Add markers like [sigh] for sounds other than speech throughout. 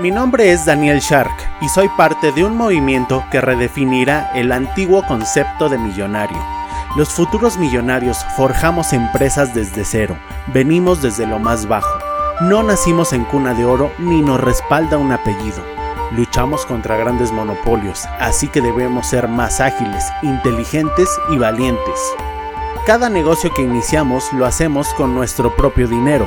Mi nombre es Daniel Shark y soy parte de un movimiento que redefinirá el antiguo concepto de millonario. Los futuros millonarios forjamos empresas desde cero, venimos desde lo más bajo. No nacimos en cuna de oro ni nos respalda un apellido. Luchamos contra grandes monopolios, así que debemos ser más ágiles, inteligentes y valientes. Cada negocio que iniciamos lo hacemos con nuestro propio dinero,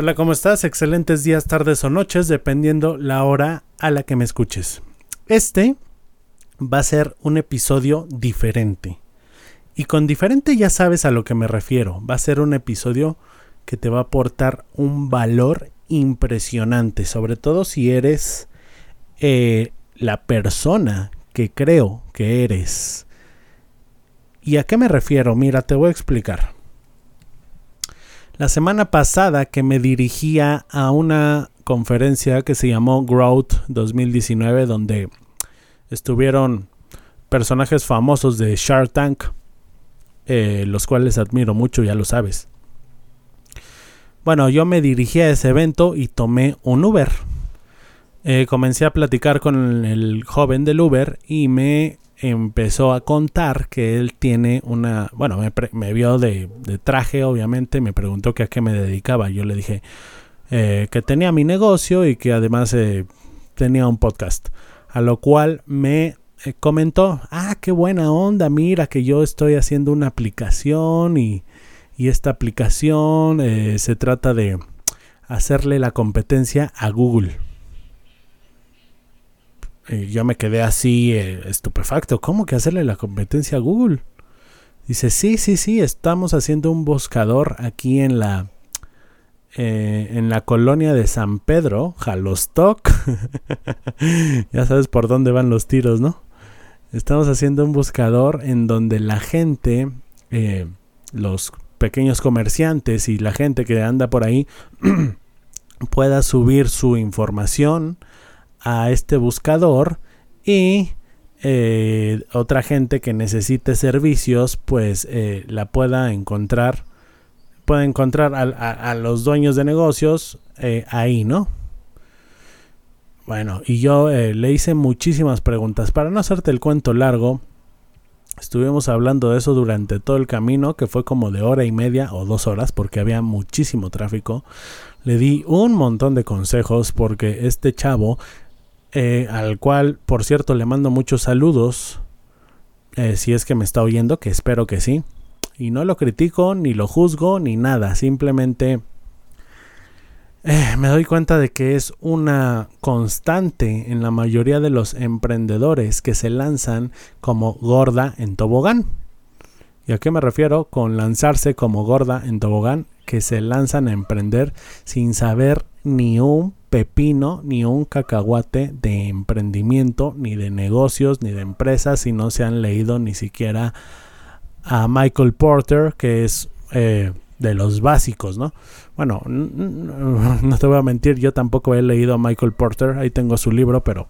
Hola, ¿cómo estás? Excelentes días, tardes o noches, dependiendo la hora a la que me escuches. Este va a ser un episodio diferente. Y con diferente ya sabes a lo que me refiero. Va a ser un episodio que te va a aportar un valor impresionante, sobre todo si eres eh, la persona que creo que eres. ¿Y a qué me refiero? Mira, te voy a explicar. La semana pasada que me dirigía a una conferencia que se llamó Growth 2019 donde estuvieron personajes famosos de Shark Tank, eh, los cuales admiro mucho, ya lo sabes. Bueno, yo me dirigí a ese evento y tomé un Uber. Eh, comencé a platicar con el joven del Uber y me empezó a contar que él tiene una, bueno, me, vio de, traje, obviamente, me preguntó que a qué me dedicaba. Yo le dije eh, que tenía mi negocio y que además eh, tenía un podcast. A lo cual me eh, comentó, ah, qué buena onda, mira que yo estoy haciendo una aplicación y, y esta aplicación se trata de hacerle la competencia a Google. Yo me quedé así eh, estupefacto. ¿Cómo que hacerle la competencia a Google? Dice, sí, sí, sí, estamos haciendo un buscador aquí en la, eh, en la colonia de San Pedro, Jalostoc. [laughs] ya sabes por dónde van los tiros, ¿no? Estamos haciendo un buscador en donde la gente, eh, los pequeños comerciantes y la gente que anda por ahí [clears throat] pueda subir su información a este buscador y eh, otra gente que necesite servicios pues eh, la pueda encontrar pueda encontrar a, los dueños de negocios eh, ahí no bueno y yo le hice muchísimas preguntas para no hacerte el cuento largo Estuvimos hablando de eso durante todo el camino, que fue como de hora y media o dos horas, porque había muchísimo tráfico. Le di un montón de consejos porque este chavo eh, al cual, por cierto, le mando muchos saludos, eh, si es que me está oyendo, que espero que sí. Y no lo critico, ni lo juzgo, ni nada, simplemente eh, me doy cuenta de que es una constante en la mayoría de los emprendedores que se lanzan como gorda en tobogán. ¿Y a qué me refiero con lanzarse como gorda en tobogán? Que se lanzan a emprender sin saber ni un pepino ni un cacahuate de emprendimiento, ni de negocios, ni de empresas, si no se han leído ni siquiera a Michael Porter, que es eh, de los básicos, ¿no? Bueno, no te voy a mentir, yo tampoco he leído a Michael Porter, ahí tengo su libro, pero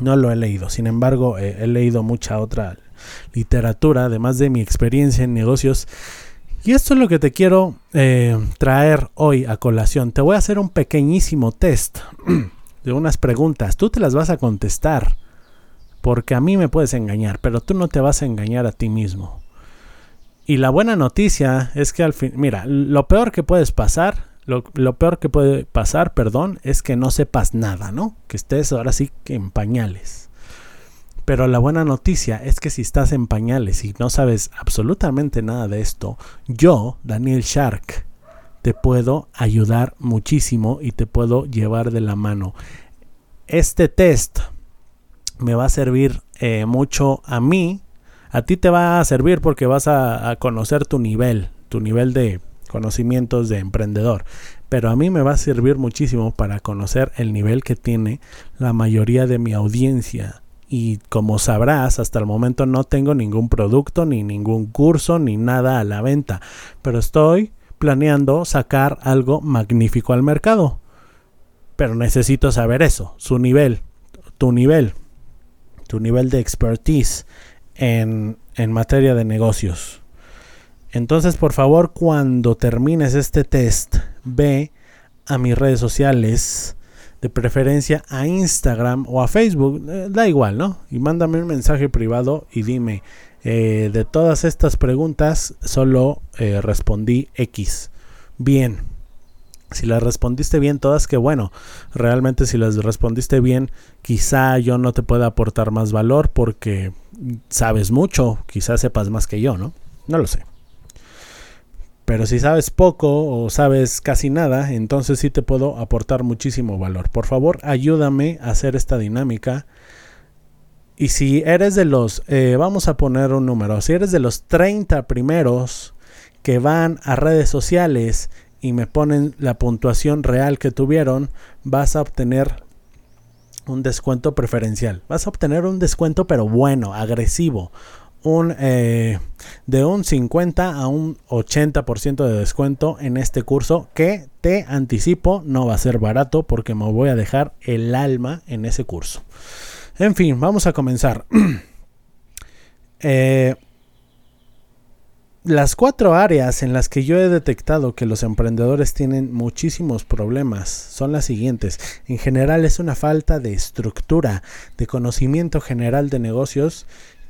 no lo he leído. Sin embargo, eh, he leído mucha otra literatura, además de mi experiencia en negocios y esto es lo que te quiero eh, traer hoy a colación. Te voy a hacer un pequeñísimo test [clears throat] de unas preguntas. Tú te las vas a contestar. Porque a mí me puedes engañar, pero tú no te vas a engañar a ti mismo. Y la buena noticia es que al fin, mira, lo peor que puedes pasar, lo, lo, peor que puede pasar, perdón, es que no sepas nada, ¿no? Que estés ahora sí en pañales. Pero la buena noticia es que si estás en pañales y no sabes absolutamente nada de esto, yo, Daniel Shark, te puedo ayudar muchísimo y te puedo llevar de la mano. Este test me va a servir eh, mucho a mí. A ti te va a servir porque vas a, a conocer tu nivel, tu nivel de conocimientos de emprendedor. Pero a mí me va a servir muchísimo para conocer el nivel que tiene la mayoría de mi audiencia y como sabrás, hasta el momento no tengo ningún producto, ni ningún curso, ni nada a la venta, pero estoy planeando sacar algo magnífico al mercado. Pero necesito saber eso, su nivel, tu nivel, tu nivel de expertise en, en materia de negocios. Entonces, por favor, cuando termines este test, ve a mis redes sociales, de preferencia a Instagram o a Facebook, eh, da igual, ¿no? Y mándame un mensaje privado y dime, eh, de todas estas preguntas solo eh, respondí X. Bien. Si las respondiste bien todas, que bueno. Realmente si las respondiste bien, quizá yo no te pueda aportar más valor porque sabes mucho, quizá sepas más que yo, ¿no? No lo sé. Pero si sabes poco o sabes casi nada, entonces sí te puedo aportar muchísimo valor. Por favor, ayúdame a hacer esta dinámica. Y si eres de los, eh, vamos a poner un número, si eres de los 30 primeros que van a redes sociales y me ponen la puntuación real que tuvieron, vas a obtener un descuento preferencial. Vas a obtener un descuento pero bueno, agresivo un, eh, de un 50 a un 80% de descuento en este curso que te anticipo no va a ser barato porque me voy a dejar el alma en ese curso. En fin, vamos a comenzar. [clears throat] Eh, las cuatro áreas en las que yo he detectado que los emprendedores tienen muchísimos problemas son las siguientes. En general es una falta de estructura, de conocimiento general de negocios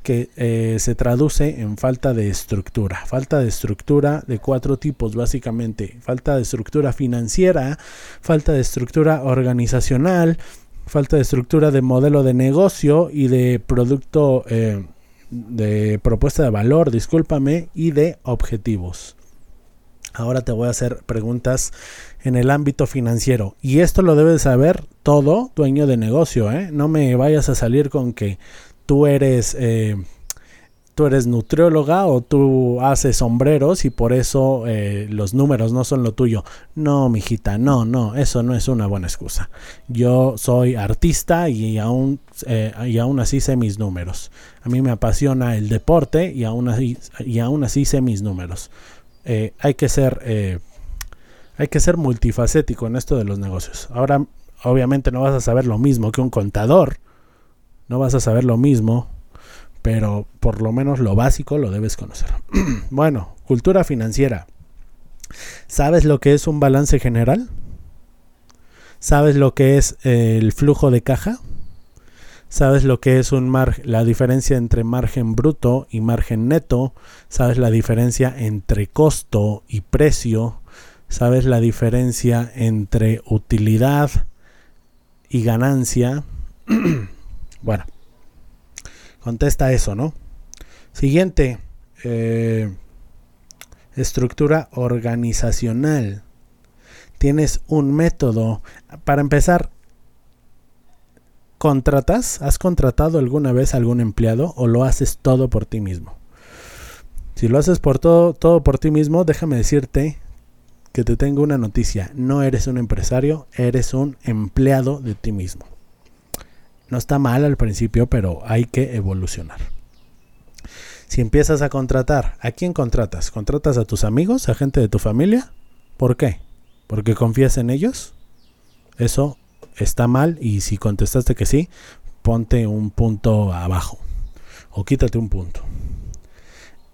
que eh, se traduce en falta de estructura. Falta de estructura de cuatro tipos básicamente. Falta de estructura financiera, falta de estructura organizacional, falta de estructura de modelo de negocio y de producto eh, de propuesta de valor, discúlpame, y de objetivos. Ahora te voy a hacer preguntas en el ámbito financiero. Y esto lo debes saber todo dueño de negocio. ¿eh? No me vayas a salir con que tú eres, eh, tú eres nutrióloga o tú haces sombreros y por eso eh, los números no son lo tuyo. No, mijita, no, no, eso no es una buena excusa. Yo soy artista y aún, eh, y aún así sé mis números. A mí me apasiona el deporte y aún así, y aún así sé mis números. hay que ser... hay que ser multifacético en esto de los negocios. Ahora, obviamente no vas a saber lo mismo que un contador, no vas a saber lo mismo, pero por lo menos lo básico lo debes conocer. [clears throat] bueno, cultura financiera. ¿Sabes lo que es un balance general? ¿Sabes lo que es el flujo de caja? ¿Sabes lo que es un la diferencia entre margen bruto y margen neto? ¿Sabes la diferencia entre costo y precio? ¿Sabes la diferencia entre utilidad y ganancia? [clears throat] Bueno, contesta eso, ¿no? Siguiente, eh, estructura organizacional. Tienes un método. Para empezar, ¿contratas? ¿Has contratado alguna vez algún empleado o lo haces todo por ti mismo? Si lo haces por todo, todo por ti mismo, déjame decirte que te tengo una noticia. No eres un empresario, eres un empleado de ti mismo. No está mal al principio, pero hay que evolucionar. Si empiezas a contratar, ¿a quién contratas? ¿Contratas a tus amigos, a gente de tu familia? ¿Por qué? ¿Porque confías en ellos? Eso está mal y si contestaste que sí, ponte un punto abajo o quítate un punto.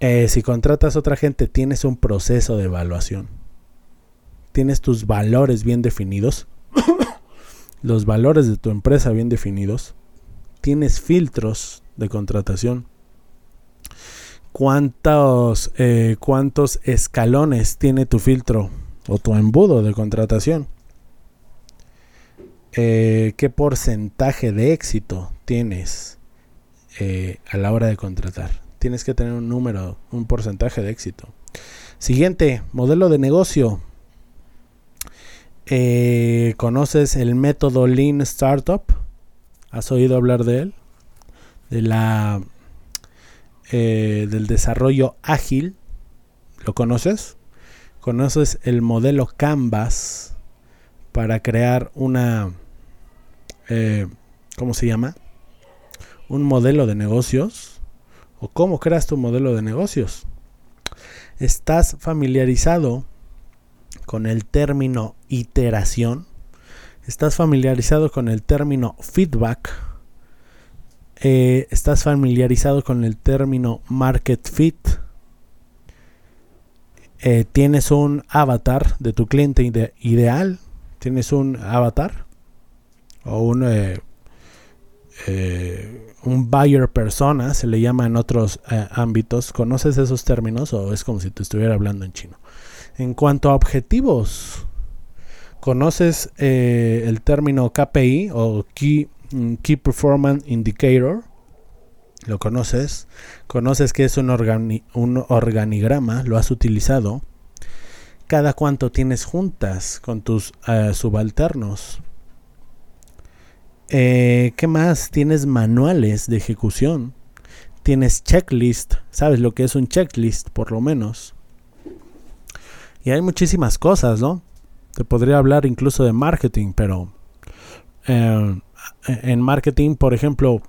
Eh, si contratas a otra gente, tienes un proceso de evaluación. Tienes tus valores bien definidos [coughs] los valores de tu empresa bien definidos, tienes filtros de contratación, cuántos, eh, cuántos escalones tiene tu filtro o tu embudo de contratación. Eh, ¿Qué porcentaje de éxito tienes eh, a la hora de contratar? Tienes que tener un número, un porcentaje de éxito. Siguiente, modelo de negocio. Eh, ¿Conoces el método Lean Startup? ¿Has oído hablar de él? De la del desarrollo ágil. ¿Lo conoces? conoces el modelo Canvas para crear una, eh, ¿cómo se llama? Un modelo de negocios. ¿O cómo creas tu modelo de negocios? ¿Estás familiarizado con el término iteración? ¿Estás familiarizado con el término feedback? Eh, ¿Estás familiarizado con el término market fit? Eh, tienes un avatar de tu cliente ideal, tienes un avatar o un, eh, un buyer persona, se le llama en otros ámbitos. ¿Conoces esos términos o es como si te estuviera hablando en chino? En cuanto a objetivos, ¿conoces el término KPI o Key, mm, Key Performance Indicator? lo conoces, conoces que es un, un organigrama, lo has utilizado. Cada cuánto tienes juntas con tus eh, subalternos. Eh, ¿Qué más? Tienes manuales de ejecución. Tienes checklist. ¿Sabes lo que es un checklist? Por lo menos. Y hay muchísimas cosas, ¿no? Te podría hablar incluso de marketing, pero eh, en marketing, por ejemplo,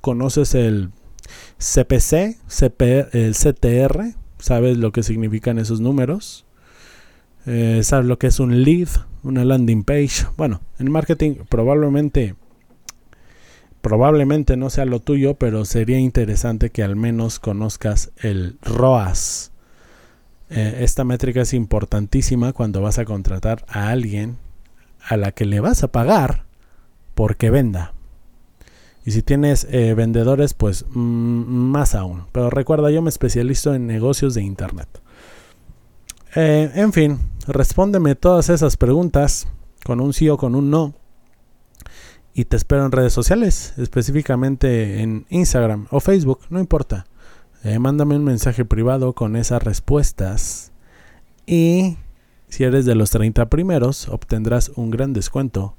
conoces el CPC, el CTR, ¿sabes lo que significan esos números? Eh, ¿Sabes lo que es un lead, una landing page? Bueno, en marketing probablemente probablemente no sea lo tuyo, pero sería interesante que al menos conozcas el ROAS. Eh, esta métrica es importantísima cuando vas a contratar a alguien a la que le vas a pagar porque venda. Y si tienes eh, vendedores, pues mm, más aún. Pero recuerda, yo me especializo en negocios de Internet. Eh, en fin, respóndeme todas esas preguntas con un sí o con un no. Y te espero en redes sociales, específicamente en Instagram o Facebook, no importa. Eh, mándame un mensaje privado con esas respuestas. Y si eres de los 30 primeros, obtendrás un gran descuento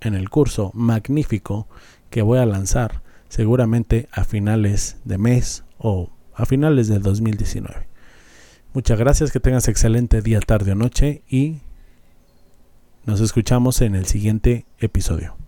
en el curso magnífico que voy a lanzar seguramente a finales de mes o a finales del 2019. Muchas gracias, que tengas excelente día, tarde o noche y nos escuchamos en el siguiente episodio.